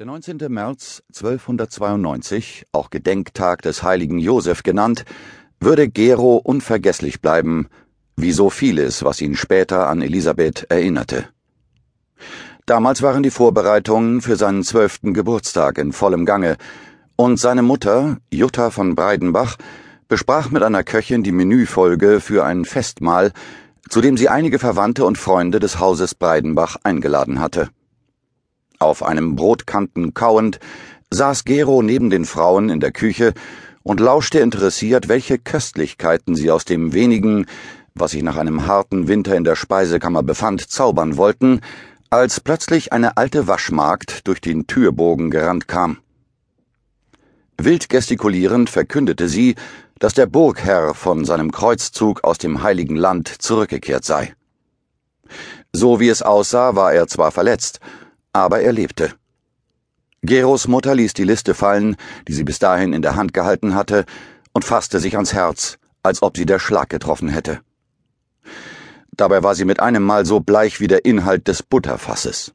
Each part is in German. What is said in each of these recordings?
Der 19. März 1292, auch Gedenktag des heiligen Josef genannt, würde Gero unvergesslich bleiben, wie so vieles, was ihn später an Elisabeth erinnerte. Damals waren die Vorbereitungen für seinen zwölften Geburtstag in vollem Gange, und seine Mutter, Jutta von Breidenbach, besprach mit einer Köchin die Menüfolge für ein Festmahl, zu dem sie einige Verwandte und Freunde des Hauses Breidenbach eingeladen hatte. Auf einem Brotkanten kauend saß Gero neben den Frauen in der Küche und lauschte interessiert, welche Köstlichkeiten sie aus dem wenigen, was sich nach einem harten Winter in der Speisekammer befand, zaubern wollten, als plötzlich eine alte Waschmagd durch den Türbogen gerannt kam. Wild gestikulierend verkündete sie, dass der Burgherr von seinem Kreuzzug aus dem heiligen Land zurückgekehrt sei. So wie es aussah, war er zwar verletzt, aber er lebte. Geros Mutter ließ die Liste fallen, die sie bis dahin in der Hand gehalten hatte, und fasste sich ans Herz, als ob sie der Schlag getroffen hätte. Dabei war sie mit einem Mal so bleich wie der Inhalt des Butterfasses.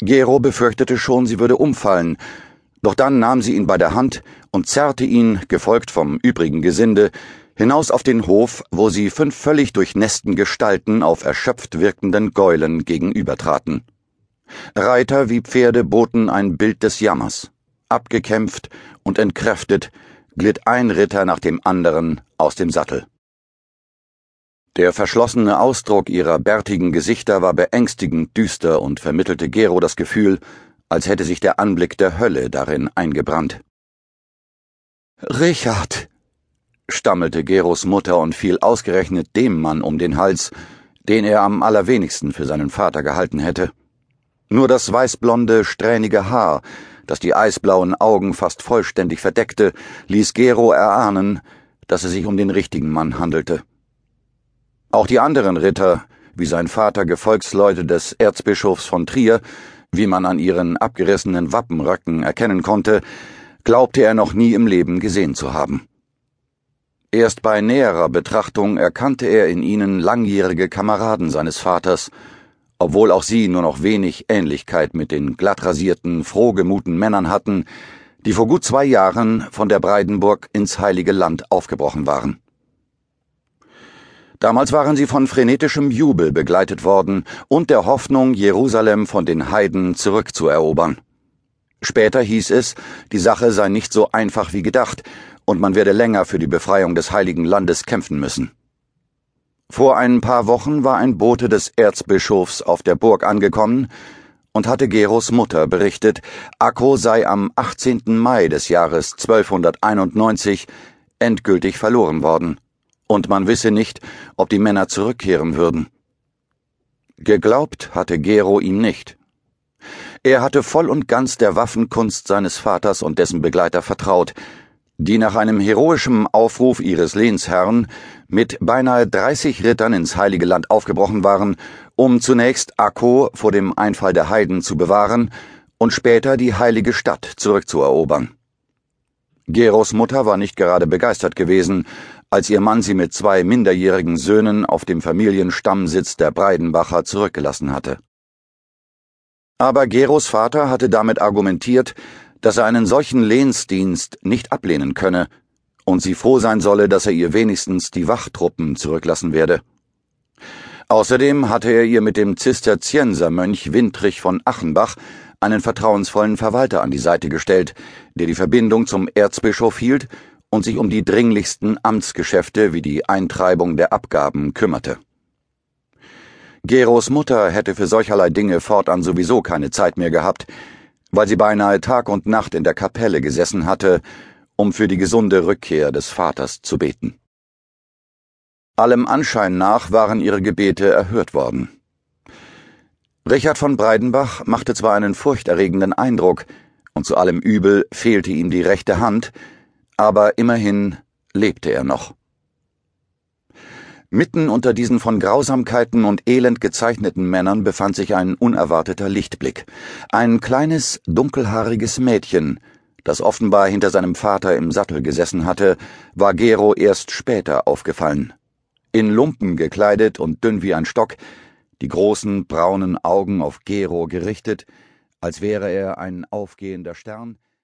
Gero befürchtete schon, sie würde umfallen, doch dann nahm sie ihn bei der Hand und zerrte ihn, gefolgt vom übrigen Gesinde, hinaus auf den Hof, wo sie fünf völlig durchnässten Gestalten auf erschöpft wirkenden Gäulen gegenübertraten. Reiter wie Pferde boten ein Bild des Jammers. Abgekämpft und entkräftet glitt ein Ritter nach dem anderen aus dem Sattel. Der verschlossene Ausdruck ihrer bärtigen Gesichter war beängstigend düster und vermittelte Gero das Gefühl, als hätte sich der Anblick der Hölle darin eingebrannt. Richard, stammelte Geros Mutter und fiel ausgerechnet dem Mann um den Hals, den er am allerwenigsten für seinen Vater gehalten hätte. Nur das weißblonde, strähnige Haar, das die eisblauen Augen fast vollständig verdeckte, ließ Gero erahnen, dass es sich um den richtigen Mann handelte. Auch die anderen Ritter, wie sein Vater Gefolgsleute des Erzbischofs von Trier, wie man an ihren abgerissenen Wappenröcken erkennen konnte, glaubte er noch nie im Leben gesehen zu haben. Erst bei näherer Betrachtung erkannte er in ihnen langjährige Kameraden seines Vaters, obwohl auch sie nur noch wenig Ähnlichkeit mit den glattrasierten, frohgemuten Männern hatten, die vor gut zwei Jahren von der Breidenburg ins Heilige Land aufgebrochen waren. Damals waren sie von frenetischem Jubel begleitet worden und der Hoffnung, Jerusalem von den Heiden zurückzuerobern. Später hieß es, die Sache sei nicht so einfach wie gedacht, und man werde länger für die Befreiung des heiligen Landes kämpfen müssen. Vor ein paar Wochen war ein Bote des Erzbischofs auf der Burg angekommen und hatte Geros Mutter berichtet, Akko sei am 18. Mai des Jahres 1291 endgültig verloren worden, und man wisse nicht, ob die Männer zurückkehren würden. Geglaubt hatte Gero ihm nicht. Er hatte voll und ganz der Waffenkunst seines Vaters und dessen Begleiter vertraut, die nach einem heroischen Aufruf ihres Lehnsherrn mit beinahe 30 Rittern ins Heilige Land aufgebrochen waren, um zunächst Akko vor dem Einfall der Heiden zu bewahren und später die heilige Stadt zurückzuerobern. Geros Mutter war nicht gerade begeistert gewesen, als ihr Mann sie mit zwei minderjährigen Söhnen auf dem Familienstammsitz der Breidenbacher zurückgelassen hatte. Aber Geros Vater hatte damit argumentiert, dass er einen solchen Lehnsdienst nicht ablehnen könne und sie froh sein solle, dass er ihr wenigstens die Wachtruppen zurücklassen werde. Außerdem hatte er ihr mit dem Zisterziensermönch Windrich von Achenbach einen vertrauensvollen Verwalter an die Seite gestellt, der die Verbindung zum Erzbischof hielt und sich um die dringlichsten Amtsgeschäfte wie die Eintreibung der Abgaben kümmerte. Geros Mutter hätte für solcherlei Dinge fortan sowieso keine Zeit mehr gehabt, weil sie beinahe Tag und Nacht in der Kapelle gesessen hatte, um für die gesunde Rückkehr des Vaters zu beten. Allem Anschein nach waren ihre Gebete erhört worden. Richard von Breidenbach machte zwar einen furchterregenden Eindruck, und zu allem Übel fehlte ihm die rechte Hand, aber immerhin lebte er noch. Mitten unter diesen von Grausamkeiten und Elend gezeichneten Männern befand sich ein unerwarteter Lichtblick. Ein kleines, dunkelhaariges Mädchen, das offenbar hinter seinem Vater im Sattel gesessen hatte, war Gero erst später aufgefallen. In Lumpen gekleidet und dünn wie ein Stock, die großen braunen Augen auf Gero gerichtet, Als wäre er ein aufgehender Stern,